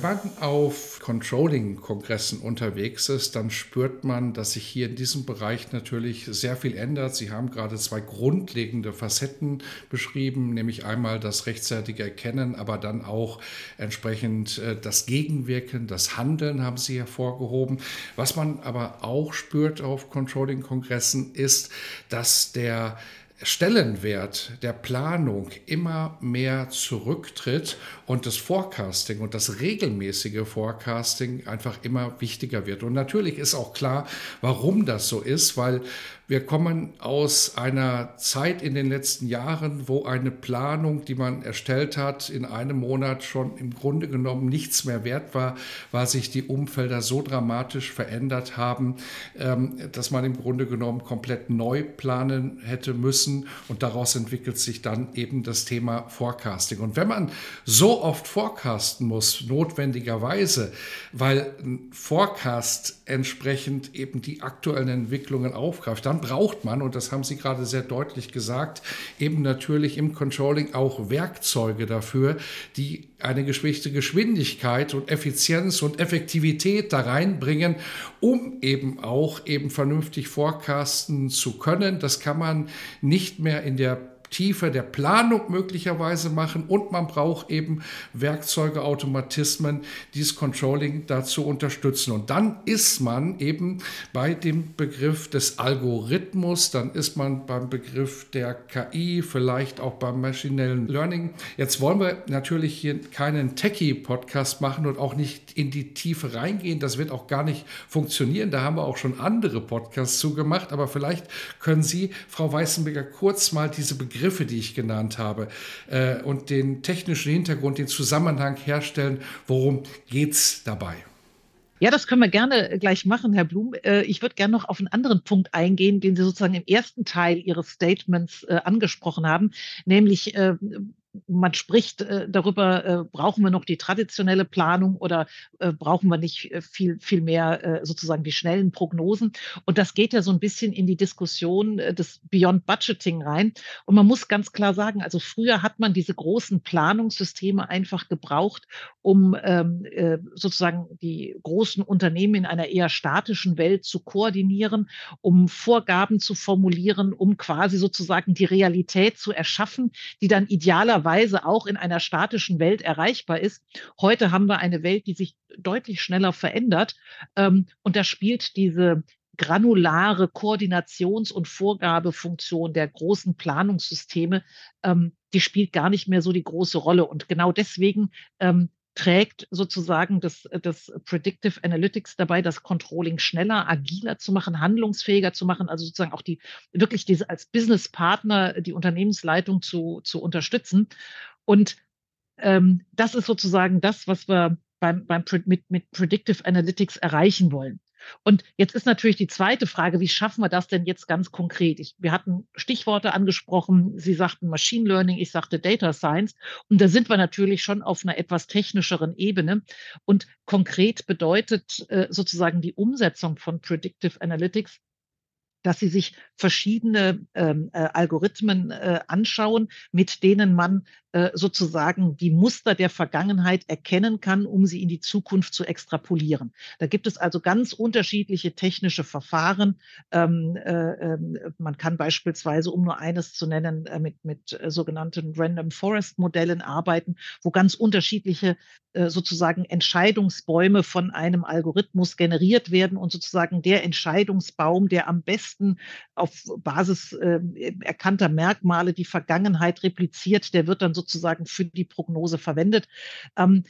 Wenn man auf Controlling-Kongressen unterwegs ist, dann spürt man, dass sich hier in diesem Bereich natürlich sehr viel ändert. Sie haben gerade zwei grundlegende Facetten beschrieben, nämlich einmal das rechtzeitige Erkennen, aber dann auch entsprechend äh, das Gegenwirken, das Handeln haben Sie hervorgehoben. Was man aber auch spürt auf Controlling-Kongressen ist, dass der Stellenwert der Planung immer mehr zurücktritt und das Forecasting und das regelmäßige Forecasting einfach immer wichtiger wird. Und natürlich ist auch klar, warum das so ist, weil wir kommen aus einer Zeit in den letzten Jahren, wo eine Planung, die man erstellt hat, in einem Monat schon im Grunde genommen nichts mehr wert war, weil sich die Umfelder so dramatisch verändert haben, ähm, dass man im Grunde genommen komplett neu planen hätte müssen. Und daraus entwickelt sich dann eben das Thema Forecasting. Und wenn man so oft forecasten muss, notwendigerweise, weil ein Forecast entsprechend eben die aktuellen Entwicklungen aufgreift, dann braucht man, und das haben Sie gerade sehr deutlich gesagt, eben natürlich im Controlling auch Werkzeuge dafür, die eine gewisse Geschwindigkeit und Effizienz und Effektivität da reinbringen, um eben auch eben vernünftig forecasten zu können. Das kann man nicht mehr in der Tiefe der Planung möglicherweise machen und man braucht eben Werkzeuge, Automatismen, die das Controlling dazu unterstützen. Und dann ist man eben bei dem Begriff des Algorithmus, dann ist man beim Begriff der KI, vielleicht auch beim maschinellen Learning. Jetzt wollen wir natürlich hier keinen Techie-Podcast machen und auch nicht in die Tiefe reingehen. Das wird auch gar nicht funktionieren. Da haben wir auch schon andere Podcasts zugemacht. Aber vielleicht können Sie, Frau Weißenberger, kurz mal diese Begriffe Begriffe, die ich genannt habe, äh, und den technischen Hintergrund, den Zusammenhang herstellen. Worum geht es dabei? Ja, das können wir gerne gleich machen, Herr Blum. Äh, ich würde gerne noch auf einen anderen Punkt eingehen, den Sie sozusagen im ersten Teil Ihres Statements äh, angesprochen haben, nämlich äh, man spricht äh, darüber, äh, brauchen wir noch die traditionelle Planung oder äh, brauchen wir nicht äh, viel, viel mehr äh, sozusagen die schnellen Prognosen. Und das geht ja so ein bisschen in die Diskussion äh, des Beyond Budgeting rein. Und man muss ganz klar sagen, also früher hat man diese großen Planungssysteme einfach gebraucht, um ähm, sozusagen die großen Unternehmen in einer eher statischen Welt zu koordinieren, um Vorgaben zu formulieren, um quasi sozusagen die Realität zu erschaffen, die dann idealerweise Weise auch in einer statischen Welt erreichbar ist. Heute haben wir eine Welt, die sich deutlich schneller verändert. Ähm, und da spielt diese granulare Koordinations- und Vorgabefunktion der großen Planungssysteme, ähm, die spielt gar nicht mehr so die große Rolle. Und genau deswegen ähm, trägt sozusagen das, das Predictive Analytics dabei, das Controlling schneller, agiler zu machen, handlungsfähiger zu machen, also sozusagen auch die wirklich diese als Businesspartner die Unternehmensleitung zu, zu unterstützen. Und ähm, das ist sozusagen das, was wir beim, beim mit, mit Predictive Analytics erreichen wollen. Und jetzt ist natürlich die zweite Frage, wie schaffen wir das denn jetzt ganz konkret? Ich, wir hatten Stichworte angesprochen. Sie sagten Machine Learning, ich sagte Data Science. Und da sind wir natürlich schon auf einer etwas technischeren Ebene. Und konkret bedeutet äh, sozusagen die Umsetzung von Predictive Analytics, dass sie sich verschiedene ähm, äh, Algorithmen äh, anschauen, mit denen man äh, sozusagen die Muster der Vergangenheit erkennen kann, um sie in die Zukunft zu extrapolieren. Da gibt es also ganz unterschiedliche technische Verfahren. Ähm, äh, ähm, man kann beispielsweise, um nur eines zu nennen, äh, mit, mit sogenannten Random Forest Modellen arbeiten, wo ganz unterschiedliche sozusagen Entscheidungsbäume von einem Algorithmus generiert werden und sozusagen der Entscheidungsbaum, der am besten auf Basis erkannter Merkmale die Vergangenheit repliziert, der wird dann sozusagen für die Prognose verwendet. Ähm,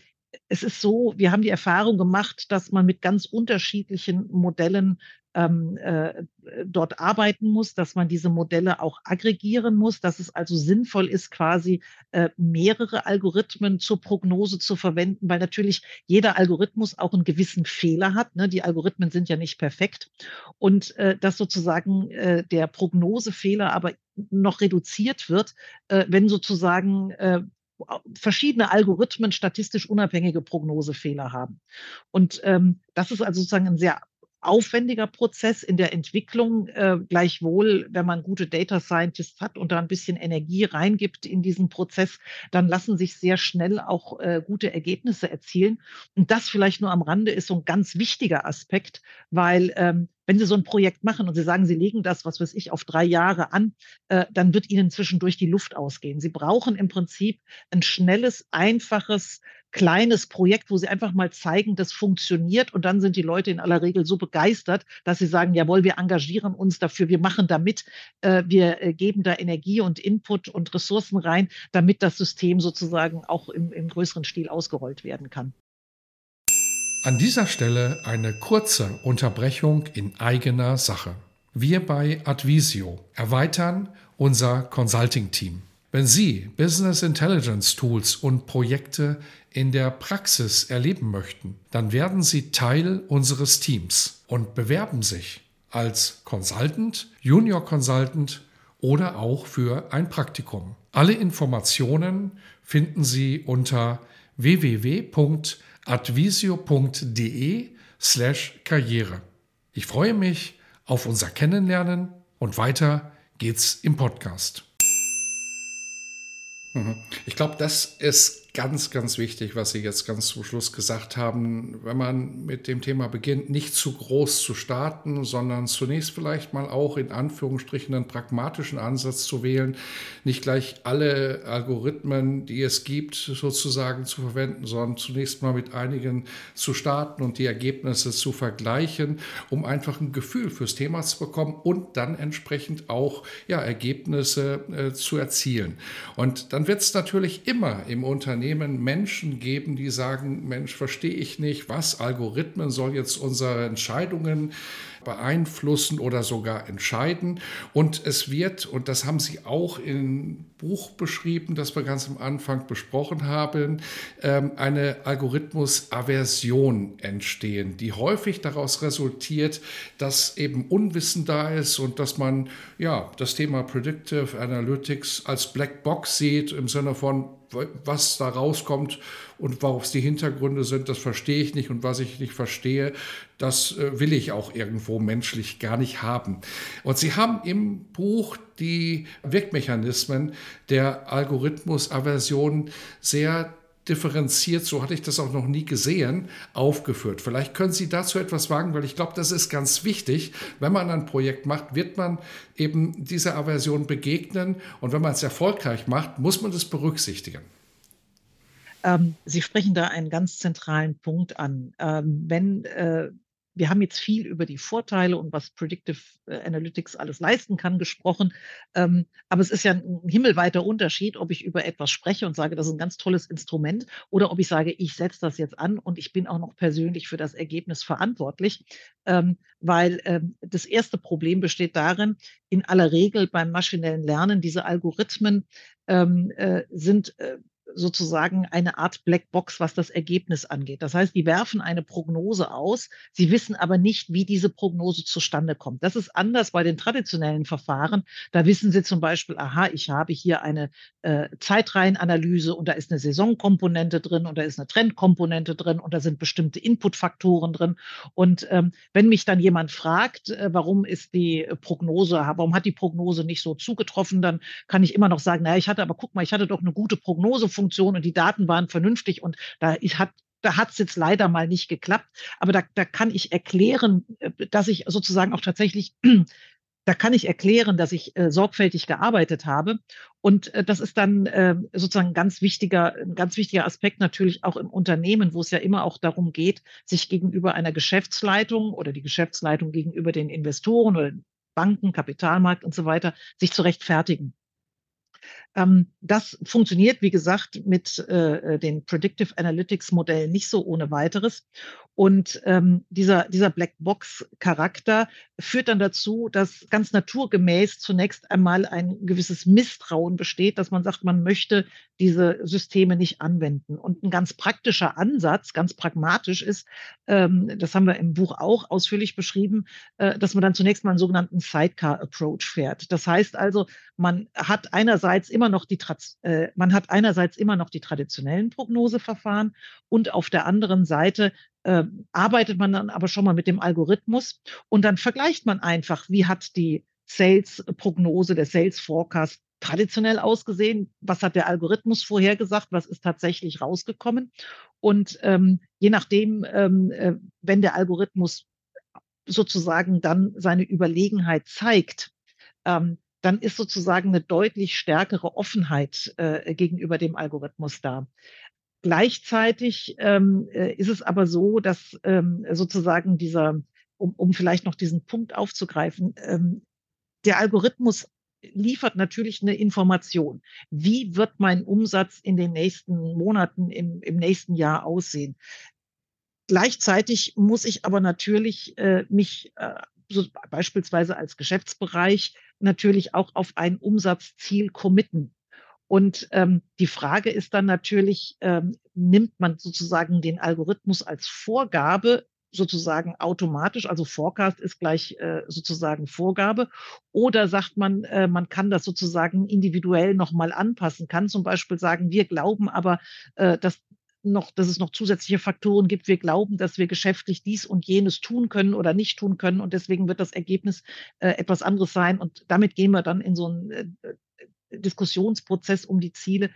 es ist so, wir haben die Erfahrung gemacht, dass man mit ganz unterschiedlichen Modellen ähm, äh, dort arbeiten muss, dass man diese Modelle auch aggregieren muss, dass es also sinnvoll ist, quasi äh, mehrere Algorithmen zur Prognose zu verwenden, weil natürlich jeder Algorithmus auch einen gewissen Fehler hat. Ne? Die Algorithmen sind ja nicht perfekt und äh, dass sozusagen äh, der Prognosefehler aber noch reduziert wird, äh, wenn sozusagen äh, verschiedene Algorithmen statistisch unabhängige Prognosefehler haben. Und ähm, das ist also sozusagen ein sehr aufwendiger Prozess in der Entwicklung. Äh, gleichwohl, wenn man gute Data Scientists hat und da ein bisschen Energie reingibt in diesen Prozess, dann lassen sich sehr schnell auch äh, gute Ergebnisse erzielen. Und das vielleicht nur am Rande ist so ein ganz wichtiger Aspekt, weil ähm, wenn Sie so ein Projekt machen und Sie sagen, Sie legen das, was weiß ich, auf drei Jahre an, äh, dann wird Ihnen zwischendurch die Luft ausgehen. Sie brauchen im Prinzip ein schnelles, einfaches, kleines Projekt, wo Sie einfach mal zeigen, das funktioniert. Und dann sind die Leute in aller Regel so begeistert, dass sie sagen, jawohl, wir engagieren uns dafür, wir machen da mit, äh, wir äh, geben da Energie und Input und Ressourcen rein, damit das System sozusagen auch im, im größeren Stil ausgerollt werden kann. An dieser Stelle eine kurze Unterbrechung in eigener Sache. Wir bei Advisio erweitern unser Consulting-Team. Wenn Sie Business Intelligence Tools und Projekte in der Praxis erleben möchten, dann werden Sie Teil unseres Teams und bewerben sich als Consultant, Junior Consultant oder auch für ein Praktikum. Alle Informationen finden Sie unter www.advisio.com advisio.de slash Karriere. Ich freue mich auf unser Kennenlernen und weiter geht's im Podcast. Mhm. Ich glaube, das ist ganz, ganz wichtig, was Sie jetzt ganz zum Schluss gesagt haben, wenn man mit dem Thema beginnt, nicht zu groß zu starten, sondern zunächst vielleicht mal auch in Anführungsstrichen einen pragmatischen Ansatz zu wählen, nicht gleich alle Algorithmen, die es gibt, sozusagen zu verwenden, sondern zunächst mal mit einigen zu starten und die Ergebnisse zu vergleichen, um einfach ein Gefühl fürs Thema zu bekommen und dann entsprechend auch ja, Ergebnisse äh, zu erzielen. Und dann wird es natürlich immer im Unternehmen Unternehmen Menschen geben, die sagen, Mensch, verstehe ich nicht, was Algorithmen soll jetzt unsere Entscheidungen beeinflussen oder sogar entscheiden. Und es wird, und das haben Sie auch im Buch beschrieben, das wir ganz am Anfang besprochen haben, ähm, eine Algorithmus-Aversion entstehen, die häufig daraus resultiert, dass eben Unwissen da ist und dass man ja das Thema Predictive Analytics als Black Box sieht im Sinne von was da rauskommt und worauf die Hintergründe sind, das verstehe ich nicht. Und was ich nicht verstehe, das äh, will ich auch irgendwo menschlich gar nicht haben. Und Sie haben im Buch die Wirkmechanismen der Algorithmusaversion sehr differenziert, so hatte ich das auch noch nie gesehen, aufgeführt. Vielleicht können Sie dazu etwas sagen, weil ich glaube, das ist ganz wichtig. Wenn man ein Projekt macht, wird man eben dieser Aversion begegnen und wenn man es erfolgreich macht, muss man das berücksichtigen. Ähm, Sie sprechen da einen ganz zentralen Punkt an. Ähm, wenn äh, wir haben jetzt viel über die Vorteile und was Predictive äh, Analytics alles leisten kann gesprochen. Ähm, aber es ist ja ein himmelweiter Unterschied, ob ich über etwas spreche und sage, das ist ein ganz tolles Instrument oder ob ich sage, ich setze das jetzt an und ich bin auch noch persönlich für das Ergebnis verantwortlich. Ähm, weil ähm, das erste Problem besteht darin, in aller Regel beim maschinellen Lernen, diese Algorithmen äh, sind äh, sozusagen eine Art Blackbox, was das Ergebnis angeht. Das heißt, die werfen eine Prognose aus, sie wissen aber nicht, wie diese Prognose zustande kommt. Das ist anders bei den traditionellen Verfahren. Da wissen sie zum Beispiel, aha, ich habe hier eine äh, Zeitreihenanalyse und da ist eine Saisonkomponente drin und da ist eine Trendkomponente drin und da sind bestimmte Inputfaktoren drin. Und ähm, wenn mich dann jemand fragt, äh, warum ist die Prognose, warum hat die Prognose nicht so zugetroffen, dann kann ich immer noch sagen, naja, ich hatte aber, guck mal, ich hatte doch eine gute Prognose Funktion und die Daten waren vernünftig und da hat da hat es jetzt leider mal nicht geklappt. Aber da, da kann ich erklären, äh, dass ich sozusagen auch tatsächlich, da kann ich erklären, dass ich äh, sorgfältig gearbeitet habe. Und äh, das ist dann äh, sozusagen ein ganz wichtiger, ein ganz wichtiger Aspekt natürlich auch im Unternehmen, wo es ja immer auch darum geht, sich gegenüber einer Geschäftsleitung oder die Geschäftsleitung gegenüber den Investoren oder Banken, Kapitalmarkt und so weiter, sich zu rechtfertigen. Ähm, das funktioniert, wie gesagt, mit äh, den Predictive Analytics Modellen nicht so ohne weiteres. Und ähm, dieser, dieser Blackbox-Charakter führt dann dazu, dass ganz naturgemäß zunächst einmal ein gewisses Misstrauen besteht, dass man sagt, man möchte diese Systeme nicht anwenden. Und ein ganz praktischer Ansatz, ganz pragmatisch ist, ähm, das haben wir im Buch auch ausführlich beschrieben, äh, dass man dann zunächst mal einen sogenannten Sidecar-Approach fährt. Das heißt also, man hat einerseits immer noch die, äh, man hat einerseits immer noch die traditionellen Prognoseverfahren und auf der anderen Seite äh, arbeitet man dann aber schon mal mit dem Algorithmus und dann vergleicht man einfach, wie hat die Sales-Prognose, der Sales-Forecast traditionell ausgesehen, was hat der Algorithmus vorhergesagt, was ist tatsächlich rausgekommen. Und ähm, je nachdem, ähm, äh, wenn der Algorithmus sozusagen dann seine Überlegenheit zeigt, ähm, dann ist sozusagen eine deutlich stärkere Offenheit äh, gegenüber dem Algorithmus da. Gleichzeitig ähm, äh, ist es aber so, dass ähm, sozusagen dieser, um, um vielleicht noch diesen Punkt aufzugreifen, ähm, der Algorithmus liefert natürlich eine Information. Wie wird mein Umsatz in den nächsten Monaten, im, im nächsten Jahr aussehen? Gleichzeitig muss ich aber natürlich äh, mich äh, so beispielsweise als Geschäftsbereich natürlich auch auf ein Umsatzziel committen. Und ähm, die Frage ist dann natürlich, ähm, nimmt man sozusagen den Algorithmus als Vorgabe sozusagen automatisch, also Forecast ist gleich äh, sozusagen Vorgabe, oder sagt man, äh, man kann das sozusagen individuell nochmal anpassen, kann zum Beispiel sagen, wir glauben aber, äh, dass noch, dass es noch zusätzliche Faktoren gibt. Wir glauben, dass wir geschäftlich dies und jenes tun können oder nicht tun können und deswegen wird das Ergebnis äh, etwas anderes sein und damit gehen wir dann in so ein äh, Diskussionsprozess um die Ziele.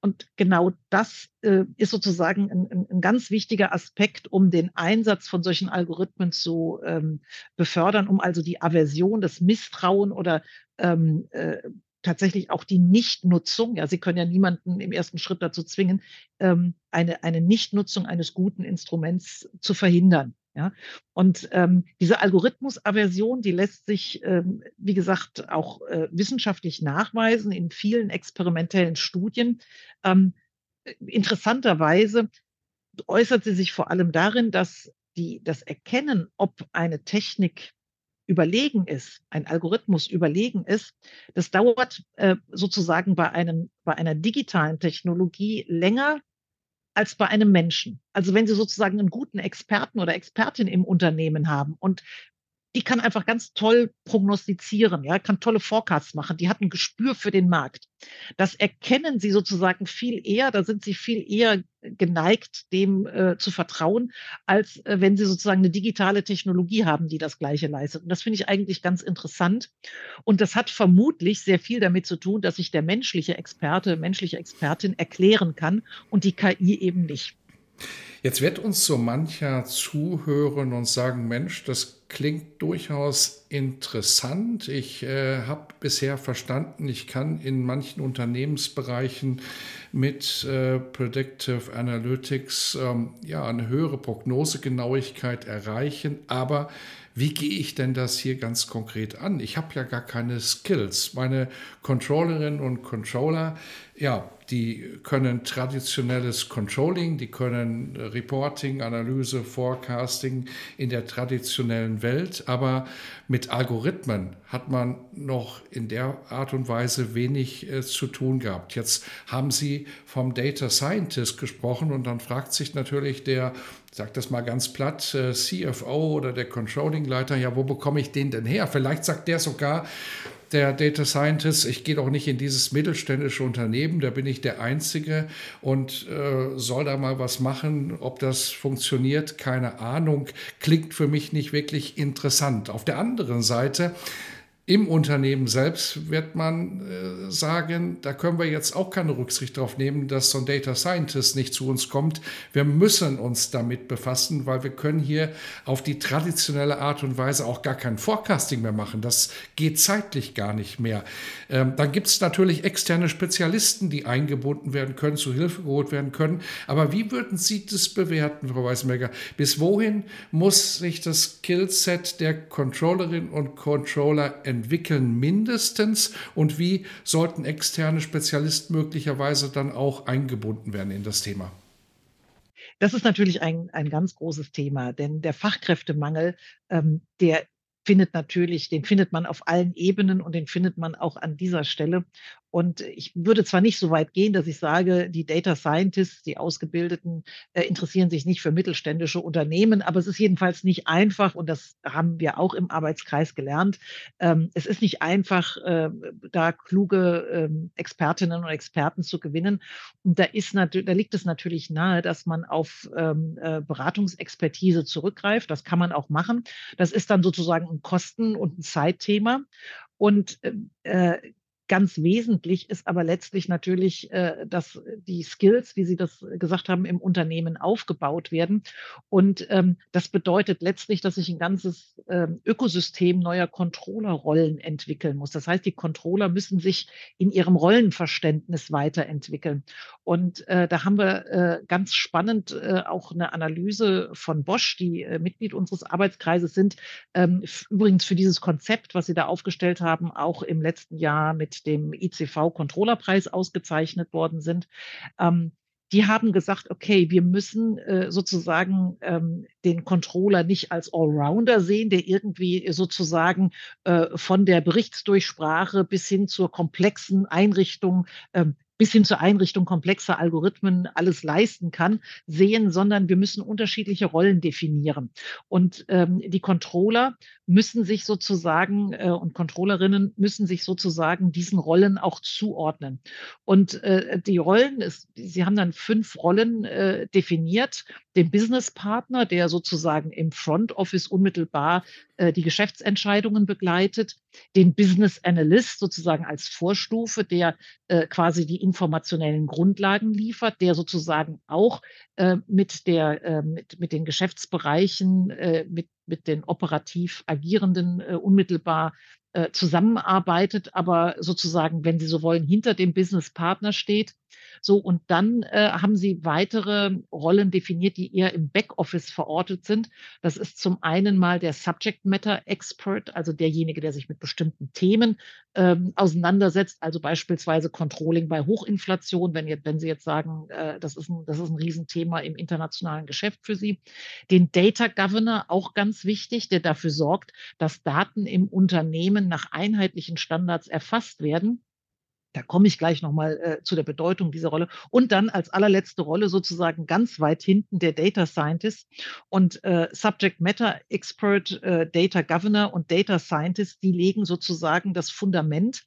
Und genau das äh, ist sozusagen ein, ein, ein, ganz wichtiger Aspekt, um den Einsatz von solchen Algorithmen zu ähm, befördern, um also die Aversion, das Misstrauen oder ähm, äh, tatsächlich auch die Nichtnutzung, ja, Sie können ja niemanden im ersten Schritt dazu zwingen, ähm, eine, eine Nichtnutzung eines guten Instruments zu verhindern. Ja, und ähm, diese Algorithmusaversion, die lässt sich, ähm, wie gesagt, auch äh, wissenschaftlich nachweisen in vielen experimentellen Studien. Ähm, interessanterweise äußert sie sich vor allem darin, dass die, das Erkennen, ob eine Technik überlegen ist, ein Algorithmus überlegen ist, das dauert äh, sozusagen bei, einem, bei einer digitalen Technologie länger als bei einem Menschen. Also wenn Sie sozusagen einen guten Experten oder Expertin im Unternehmen haben und die kann einfach ganz toll prognostizieren, ja, kann tolle Forecasts machen, die hat ein Gespür für den Markt. Das erkennen sie sozusagen viel eher, da sind sie viel eher geneigt, dem äh, zu vertrauen, als äh, wenn sie sozusagen eine digitale Technologie haben, die das Gleiche leistet. Und das finde ich eigentlich ganz interessant. Und das hat vermutlich sehr viel damit zu tun, dass sich der menschliche Experte, menschliche Expertin erklären kann und die KI eben nicht. Jetzt wird uns so mancher zuhören und sagen, Mensch, das klingt durchaus interessant. Ich äh, habe bisher verstanden, ich kann in manchen Unternehmensbereichen mit äh, Predictive Analytics ähm, ja eine höhere Prognosegenauigkeit erreichen, aber wie gehe ich denn das hier ganz konkret an? Ich habe ja gar keine Skills. Meine Controllerinnen und Controller, ja, die können traditionelles Controlling, die können Reporting, Analyse, Forecasting in der traditionellen Welt, aber mit Algorithmen hat man noch in der Art und Weise wenig äh, zu tun gehabt. Jetzt haben Sie vom Data Scientist gesprochen und dann fragt sich natürlich der, sag das mal ganz platt, äh, CFO oder der Controlling-Leiter, ja, wo bekomme ich den denn her? Vielleicht sagt der sogar, der Data Scientist, ich gehe doch nicht in dieses mittelständische Unternehmen, da bin ich der Einzige und äh, soll da mal was machen. Ob das funktioniert, keine Ahnung, klingt für mich nicht wirklich interessant. Auf der anderen Seite im Unternehmen selbst wird man äh, sagen, da können wir jetzt auch keine Rücksicht darauf nehmen, dass so ein Data Scientist nicht zu uns kommt. Wir müssen uns damit befassen, weil wir können hier auf die traditionelle Art und Weise auch gar kein Forecasting mehr machen. Das geht zeitlich gar nicht mehr. Ähm, dann gibt es natürlich externe Spezialisten, die eingebunden werden können, zu Hilfe geholt werden können. Aber wie würden Sie das bewerten, Frau Weißmerger? Bis wohin muss sich das Skillset der Controllerin und Controller entwickeln? Entwickeln mindestens und wie sollten externe Spezialisten möglicherweise dann auch eingebunden werden in das Thema? Das ist natürlich ein, ein ganz großes Thema, denn der Fachkräftemangel, ähm, der findet natürlich, den findet man auf allen Ebenen und den findet man auch an dieser Stelle. Und ich würde zwar nicht so weit gehen, dass ich sage, die Data Scientists, die Ausgebildeten, äh, interessieren sich nicht für mittelständische Unternehmen, aber es ist jedenfalls nicht einfach, und das haben wir auch im Arbeitskreis gelernt, ähm, es ist nicht einfach, äh, da kluge ähm, Expertinnen und Experten zu gewinnen. Und da, ist da liegt es natürlich nahe, dass man auf ähm, äh, Beratungsexpertise zurückgreift. Das kann man auch machen. Das ist dann sozusagen ein Kosten- und ein Zeitthema. Und äh, Ganz wesentlich ist aber letztlich natürlich, äh, dass die Skills, wie Sie das gesagt haben, im Unternehmen aufgebaut werden. Und ähm, das bedeutet letztlich, dass sich ein ganzes ähm, Ökosystem neuer Controllerrollen entwickeln muss. Das heißt, die Controller müssen sich in ihrem Rollenverständnis weiterentwickeln. Und äh, da haben wir äh, ganz spannend auch eine Analyse von Bosch, die Mitglied unseres Arbeitskreises sind. Ähm, übrigens für dieses Konzept, was Sie da aufgestellt haben, auch im letzten Jahr mit dem ICV-Controllerpreis ausgezeichnet worden sind. Ähm, die haben gesagt, okay, wir müssen äh, sozusagen ähm, den Controller nicht als Allrounder sehen, der irgendwie sozusagen äh, von der Berichtsdurchsprache bis hin zur komplexen Einrichtung ähm, bis hin zur Einrichtung komplexer Algorithmen alles leisten kann, sehen, sondern wir müssen unterschiedliche Rollen definieren. Und ähm, die Controller müssen sich sozusagen äh, und Controllerinnen müssen sich sozusagen diesen Rollen auch zuordnen. Und äh, die Rollen, ist, sie haben dann fünf Rollen äh, definiert. Den Businesspartner, der sozusagen im Front Office unmittelbar äh, die Geschäftsentscheidungen begleitet, den Business Analyst sozusagen als Vorstufe, der äh, quasi die informationellen Grundlagen liefert, der sozusagen auch äh, mit, der, äh, mit, mit den Geschäftsbereichen, äh, mit, mit den operativ Agierenden äh, unmittelbar äh, zusammenarbeitet, aber sozusagen, wenn Sie so wollen, hinter dem Businesspartner steht so, und dann äh, haben sie weitere Rollen definiert, die eher im Backoffice verortet sind. Das ist zum einen mal der Subject Matter Expert, also derjenige, der sich mit bestimmten Themen ähm, auseinandersetzt, also beispielsweise Controlling bei Hochinflation, wenn, jetzt, wenn Sie jetzt sagen, äh, das, ist ein, das ist ein Riesenthema im internationalen Geschäft für Sie. Den Data Governor, auch ganz wichtig, der dafür sorgt, dass Daten im Unternehmen nach einheitlichen Standards erfasst werden. Da komme ich gleich nochmal äh, zu der Bedeutung dieser Rolle. Und dann als allerletzte Rolle sozusagen ganz weit hinten der Data Scientist und äh, Subject Matter Expert, äh, Data Governor und Data Scientist, die legen sozusagen das Fundament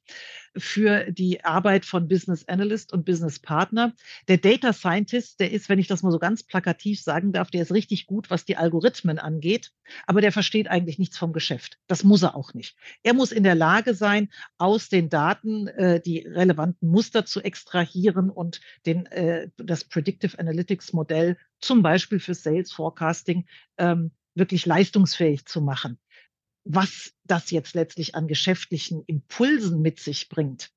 für die Arbeit von Business Analyst und Business Partner. Der Data Scientist, der ist, wenn ich das mal so ganz plakativ sagen darf, der ist richtig gut, was die Algorithmen angeht, aber der versteht eigentlich nichts vom Geschäft. Das muss er auch nicht. Er muss in der Lage sein, aus den Daten äh, die relevanten Muster zu extrahieren und den, äh, das Predictive Analytics Modell zum Beispiel für Sales Forecasting ähm, wirklich leistungsfähig zu machen was das jetzt letztlich an geschäftlichen Impulsen mit sich bringt,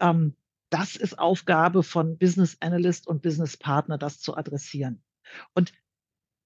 ähm, das ist Aufgabe von Business Analyst und Business Partner, das zu adressieren. Und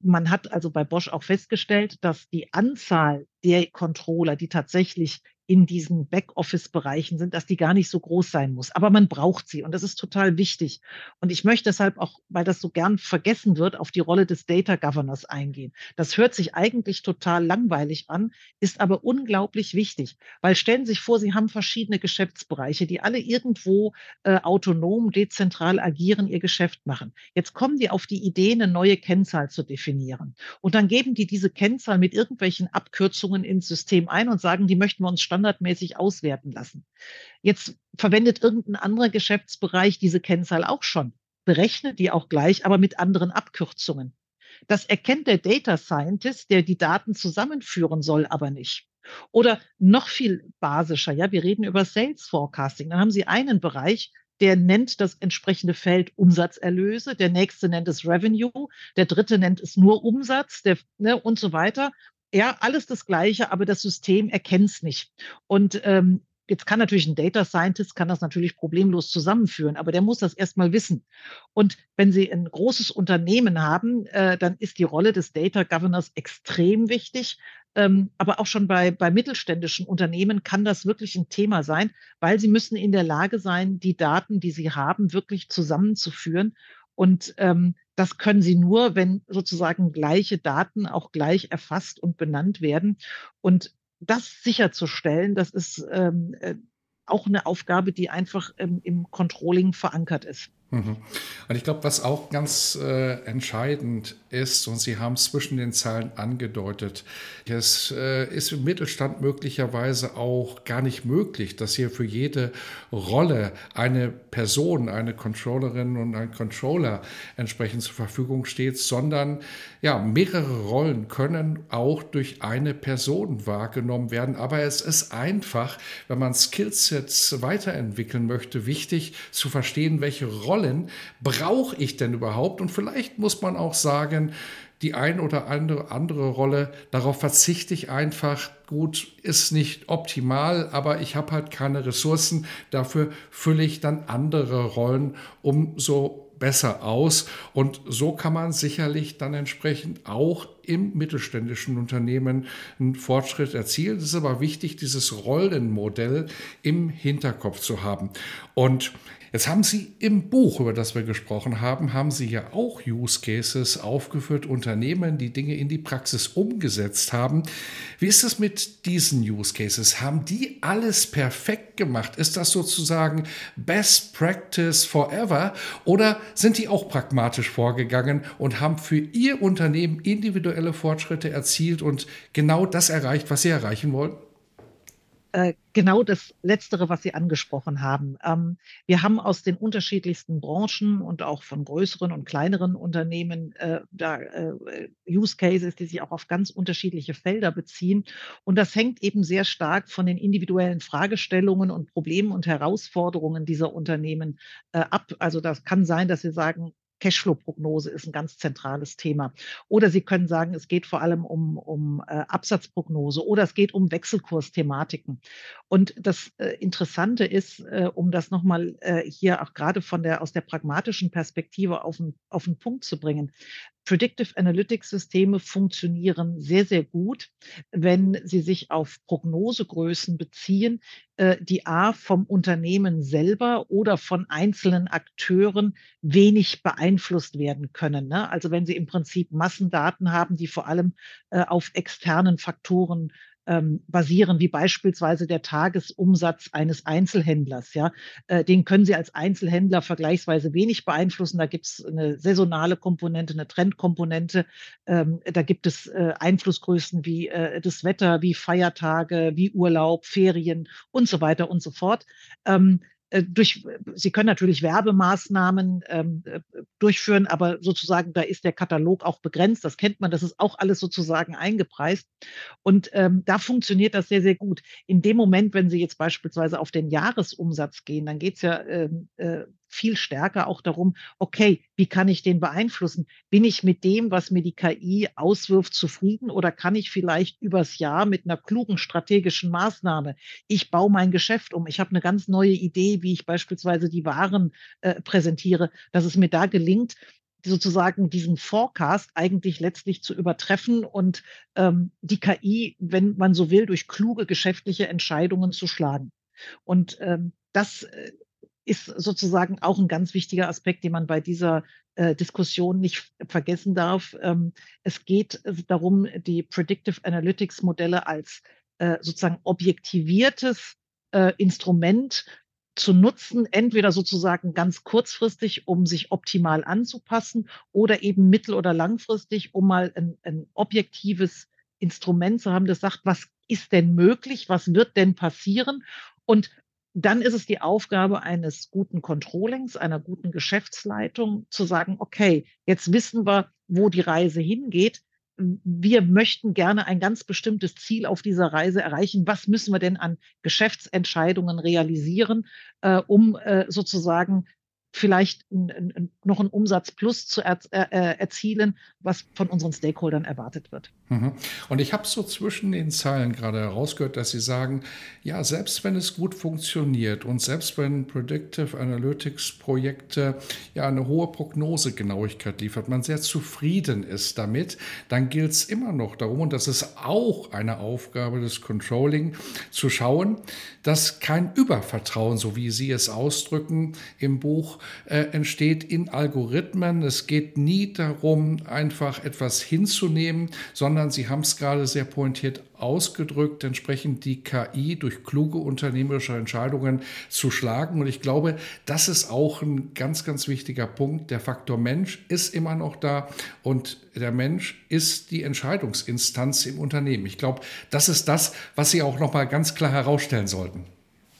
man hat also bei Bosch auch festgestellt, dass die Anzahl der Controller, die tatsächlich in diesen Backoffice-Bereichen sind, dass die gar nicht so groß sein muss. Aber man braucht sie und das ist total wichtig. Und ich möchte deshalb auch, weil das so gern vergessen wird, auf die Rolle des Data Governors eingehen. Das hört sich eigentlich total langweilig an, ist aber unglaublich wichtig, weil stellen Sie sich vor, Sie haben verschiedene Geschäftsbereiche, die alle irgendwo äh, autonom, dezentral agieren, ihr Geschäft machen. Jetzt kommen die auf die Idee, eine neue Kennzahl zu definieren. Und dann geben die diese Kennzahl mit irgendwelchen Abkürzungen ins System ein und sagen, die möchten wir uns standardisieren standardmäßig auswerten lassen. Jetzt verwendet irgendein anderer Geschäftsbereich diese Kennzahl auch schon, berechnet die auch gleich, aber mit anderen Abkürzungen. Das erkennt der Data Scientist, der die Daten zusammenführen soll, aber nicht. Oder noch viel basischer, ja, wir reden über Sales Forecasting. Dann haben Sie einen Bereich, der nennt das entsprechende Feld Umsatzerlöse, der nächste nennt es Revenue, der dritte nennt es nur Umsatz der, ne, und so weiter. Ja, alles das Gleiche, aber das System erkennt es nicht. Und ähm, Jetzt kann natürlich ein Data Scientist kann das natürlich problemlos zusammenführen, aber der muss das erstmal wissen. Und wenn Sie ein großes Unternehmen haben, äh, dann ist die Rolle des Data Governors extrem wichtig. Ähm, aber auch schon bei, bei mittelständischen Unternehmen kann das wirklich ein Thema sein, weil sie müssen in der Lage sein, die Daten, die sie haben, wirklich zusammenzuführen. Und ähm, das können sie nur, wenn sozusagen gleiche Daten auch gleich erfasst und benannt werden. Und das sicherzustellen, das ist ähm, äh, auch eine Aufgabe, die einfach ähm, im Controlling verankert ist. Mhm. Und ich glaube, was auch ganz äh, entscheidend ist, und Sie haben es zwischen den Zahlen angedeutet, es äh, ist im Mittelstand möglicherweise auch gar nicht möglich, dass hier für jede Rolle eine Person, eine Controllerin und ein Controller entsprechend zur Verfügung steht, sondern ja, mehrere Rollen können auch durch eine Person wahrgenommen werden. Aber es ist einfach, wenn man Skillsets weiterentwickeln möchte, wichtig zu verstehen, welche Rolle Rollen brauche ich denn überhaupt? Und vielleicht muss man auch sagen, die ein oder andere, andere Rolle, darauf verzichte ich einfach. Gut, ist nicht optimal, aber ich habe halt keine Ressourcen. Dafür fülle ich dann andere Rollen umso besser aus. Und so kann man sicherlich dann entsprechend auch im mittelständischen Unternehmen einen Fortschritt erzielen. Es ist aber wichtig, dieses Rollenmodell im Hinterkopf zu haben. Und Jetzt haben Sie im Buch, über das wir gesprochen haben, haben Sie ja auch Use Cases aufgeführt, Unternehmen, die Dinge in die Praxis umgesetzt haben. Wie ist es mit diesen Use Cases? Haben die alles perfekt gemacht? Ist das sozusagen Best Practice Forever? Oder sind die auch pragmatisch vorgegangen und haben für ihr Unternehmen individuelle Fortschritte erzielt und genau das erreicht, was sie erreichen wollen? Äh, genau das Letztere, was Sie angesprochen haben. Ähm, wir haben aus den unterschiedlichsten Branchen und auch von größeren und kleineren Unternehmen äh, da äh, Use Cases, die sich auch auf ganz unterschiedliche Felder beziehen. Und das hängt eben sehr stark von den individuellen Fragestellungen und Problemen und Herausforderungen dieser Unternehmen ab. Also das kann sein, dass Sie sagen, Cashflow-Prognose ist ein ganz zentrales Thema. Oder Sie können sagen, es geht vor allem um, um äh, Absatzprognose oder es geht um Wechselkursthematiken. Und das äh, Interessante ist, äh, um das nochmal äh, hier auch gerade von der, aus der pragmatischen Perspektive auf den, auf den Punkt zu bringen. Predictive Analytics Systeme funktionieren sehr, sehr gut, wenn sie sich auf Prognosegrößen beziehen, äh, die A vom Unternehmen selber oder von einzelnen Akteuren wenig beeinflusst werden können. Ne? Also wenn Sie im Prinzip Massendaten haben, die vor allem äh, auf externen Faktoren ähm, basieren, wie beispielsweise der Tagesumsatz eines Einzelhändlers. Ja, äh, den können Sie als Einzelhändler vergleichsweise wenig beeinflussen. Da gibt es eine saisonale Komponente, eine Trendkomponente. Ähm, da gibt es äh, Einflussgrößen wie äh, das Wetter, wie Feiertage, wie Urlaub, Ferien und so weiter und so fort. Ähm, äh, durch, Sie können natürlich Werbemaßnahmen ähm, äh, durchführen, aber sozusagen da ist der Katalog auch begrenzt. Das kennt man, das ist auch alles sozusagen eingepreist. Und ähm, da funktioniert das sehr, sehr gut. In dem Moment, wenn Sie jetzt beispielsweise auf den Jahresumsatz gehen, dann geht es ja ähm, äh, viel stärker auch darum, okay, wie kann ich den beeinflussen? Bin ich mit dem, was mir die KI auswirft, zufrieden oder kann ich vielleicht übers Jahr mit einer klugen strategischen Maßnahme, ich baue mein Geschäft um, ich habe eine ganz neue Idee, wie ich beispielsweise die Waren äh, präsentiere, dass es mir da gelingt, sozusagen diesen Forecast eigentlich letztlich zu übertreffen und ähm, die KI, wenn man so will, durch kluge geschäftliche Entscheidungen zu schlagen. Und ähm, das äh, ist sozusagen auch ein ganz wichtiger Aspekt, den man bei dieser äh, Diskussion nicht vergessen darf. Ähm, es geht äh, darum, die Predictive Analytics Modelle als äh, sozusagen objektiviertes äh, Instrument zu nutzen, entweder sozusagen ganz kurzfristig, um sich optimal anzupassen oder eben mittel- oder langfristig, um mal ein, ein objektives Instrument zu haben, das sagt, was ist denn möglich, was wird denn passieren und dann ist es die Aufgabe eines guten Controllings, einer guten Geschäftsleitung zu sagen, okay, jetzt wissen wir, wo die Reise hingeht. Wir möchten gerne ein ganz bestimmtes Ziel auf dieser Reise erreichen. Was müssen wir denn an Geschäftsentscheidungen realisieren, äh, um äh, sozusagen vielleicht noch einen Umsatz plus zu er, äh, äh, erzielen, was von unseren Stakeholdern erwartet wird. Mhm. Und ich habe so zwischen den Zeilen gerade herausgehört, dass Sie sagen, ja, selbst wenn es gut funktioniert und selbst wenn Predictive Analytics Projekte ja eine hohe Prognosegenauigkeit liefert, man sehr zufrieden ist damit, dann gilt es immer noch darum, und das ist auch eine Aufgabe des Controlling, zu schauen, dass kein Übervertrauen, so wie Sie es ausdrücken im Buch, äh, entsteht in Algorithmen. Es geht nie darum, einfach etwas hinzunehmen, sondern Sie haben es gerade sehr pointiert ausgedrückt, entsprechend die KI durch kluge unternehmerische Entscheidungen zu schlagen. Und ich glaube, das ist auch ein ganz, ganz wichtiger Punkt. Der Faktor Mensch ist immer noch da und der Mensch ist die Entscheidungsinstanz im Unternehmen. Ich glaube, das ist das, was Sie auch noch mal ganz klar herausstellen sollten.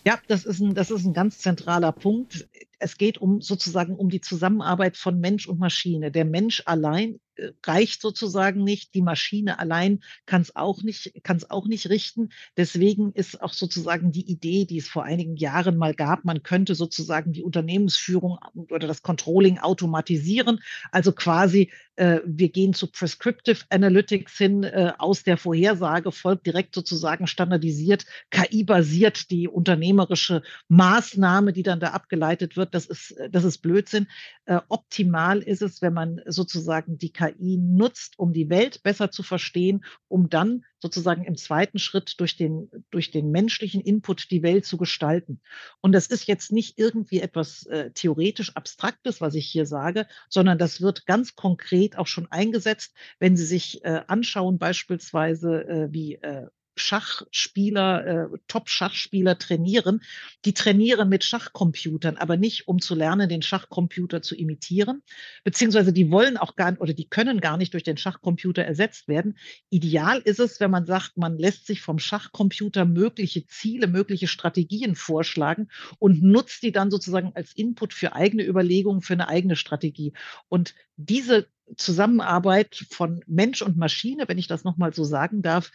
Ja, das ist ein, das ist ein ganz zentraler Punkt. Es geht um sozusagen um die Zusammenarbeit von Mensch und Maschine. Der Mensch allein reicht sozusagen nicht. Die Maschine allein kann es auch nicht, kann es auch nicht richten. Deswegen ist auch sozusagen die Idee, die es vor einigen Jahren mal gab, man könnte sozusagen die Unternehmensführung oder das Controlling automatisieren. Also quasi, äh, wir gehen zu Prescriptive Analytics hin, äh, aus der Vorhersage folgt direkt sozusagen standardisiert, KI-basiert die unternehmerische Maßnahme, die dann da abgeleitet wird. Das ist, das ist Blödsinn. Äh, optimal ist es, wenn man sozusagen die KI nutzt, um die Welt besser zu verstehen, um dann sozusagen im zweiten Schritt durch den, durch den menschlichen Input die Welt zu gestalten. Und das ist jetzt nicht irgendwie etwas äh, theoretisch Abstraktes, was ich hier sage, sondern das wird ganz konkret auch schon eingesetzt, wenn Sie sich äh, anschauen, beispielsweise äh, wie äh, Schachspieler, äh, Top-Schachspieler trainieren. Die trainieren mit Schachcomputern, aber nicht, um zu lernen, den Schachcomputer zu imitieren. Beziehungsweise die wollen auch gar oder die können gar nicht durch den Schachcomputer ersetzt werden. Ideal ist es, wenn man sagt, man lässt sich vom Schachcomputer mögliche Ziele, mögliche Strategien vorschlagen und nutzt die dann sozusagen als Input für eigene Überlegungen, für eine eigene Strategie. Und diese Zusammenarbeit von Mensch und Maschine, wenn ich das nochmal so sagen darf,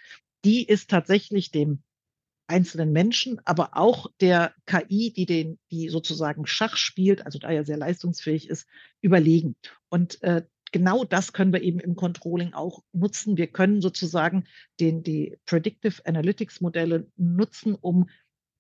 die ist tatsächlich dem einzelnen Menschen, aber auch der KI, die den, die sozusagen Schach spielt, also da er sehr leistungsfähig ist, überlegen. Und äh, genau das können wir eben im Controlling auch nutzen. Wir können sozusagen den, die Predictive Analytics Modelle nutzen, um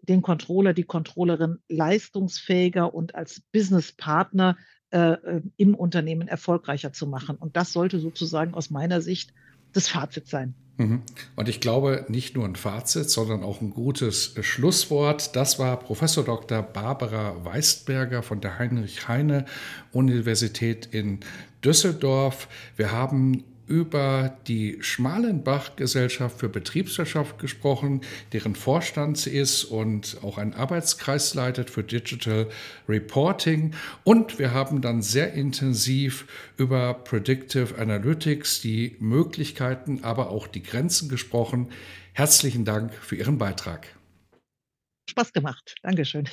den Controller, die Controllerin leistungsfähiger und als Business Partner äh, äh, im Unternehmen erfolgreicher zu machen. Und das sollte sozusagen aus meiner Sicht das Fazit sein. Mhm. Und ich glaube, nicht nur ein Fazit, sondern auch ein gutes Schlusswort. Das war Professor Dr. Barbara Weistberger von der Heinrich-Heine-Universität in Düsseldorf. Wir haben über die Schmalenbach-Gesellschaft für Betriebswirtschaft gesprochen, deren Vorstand sie ist und auch einen Arbeitskreis leitet für Digital Reporting. Und wir haben dann sehr intensiv über Predictive Analytics, die Möglichkeiten, aber auch die Grenzen gesprochen. Herzlichen Dank für Ihren Beitrag. Spaß gemacht. Dankeschön.